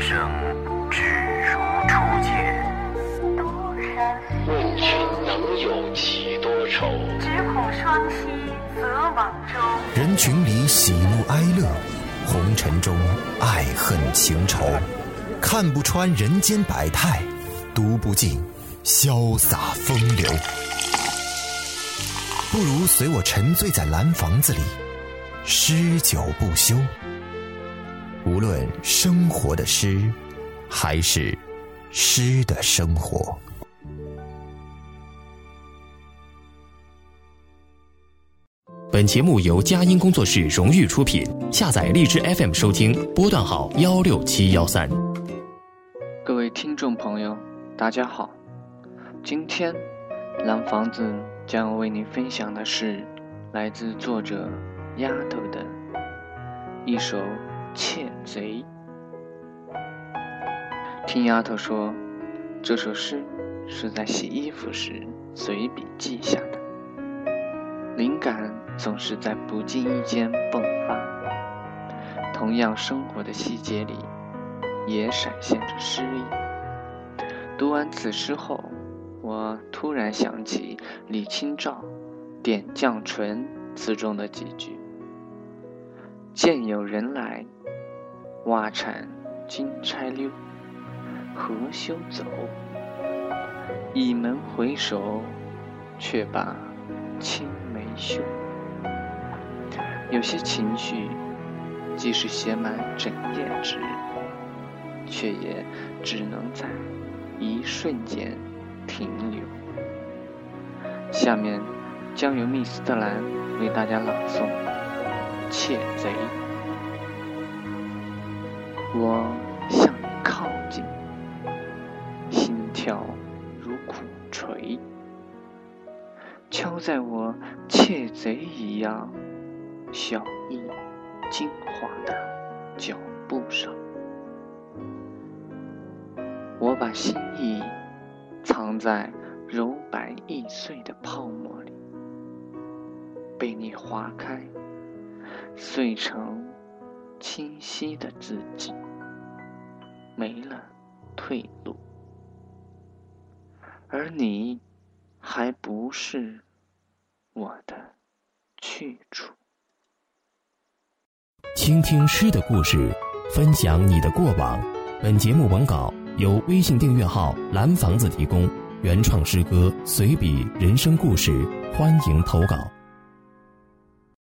生只如初见，问君能有几多愁？只恐双栖择网舟。人群里喜怒哀乐，红尘中爱恨情仇，看不穿人间百态，读不尽潇洒风流。不如随我沉醉在蓝房子里，诗酒不休。无论生活的诗，还是诗的生活。本节目由佳音工作室荣誉出品，下载荔枝 FM 收听，波段号幺六七幺三。各位听众朋友，大家好，今天蓝房子将为您分享的是来自作者丫头的一首《窃贼》。听丫头说，这首诗是在洗衣服时随笔记下的，灵感总是在不经意间迸发。同样，生活的细节里也闪现着诗意。读完此诗后，我突然想起李清照《点绛唇》词中的几句：“见有人来，挖铲金钗溜，何休走？倚门回首，却把青梅嗅。”有些情绪，即使写满整页纸，却也只能在一瞬间停留。下面将由密斯特兰为大家朗诵《窃贼》。我向你靠近，心跳如鼓槌，敲在我窃贼一样小意精华的脚步上。我把心意藏在柔白易碎的泡沫里，被你划开，碎成清晰的自己，没了退路。而你还不是我的去处。倾听诗的故事，分享你的过往。本节目文稿由微信订阅号“蓝房子”提供，原创诗歌、随笔、人生故事，欢迎投稿。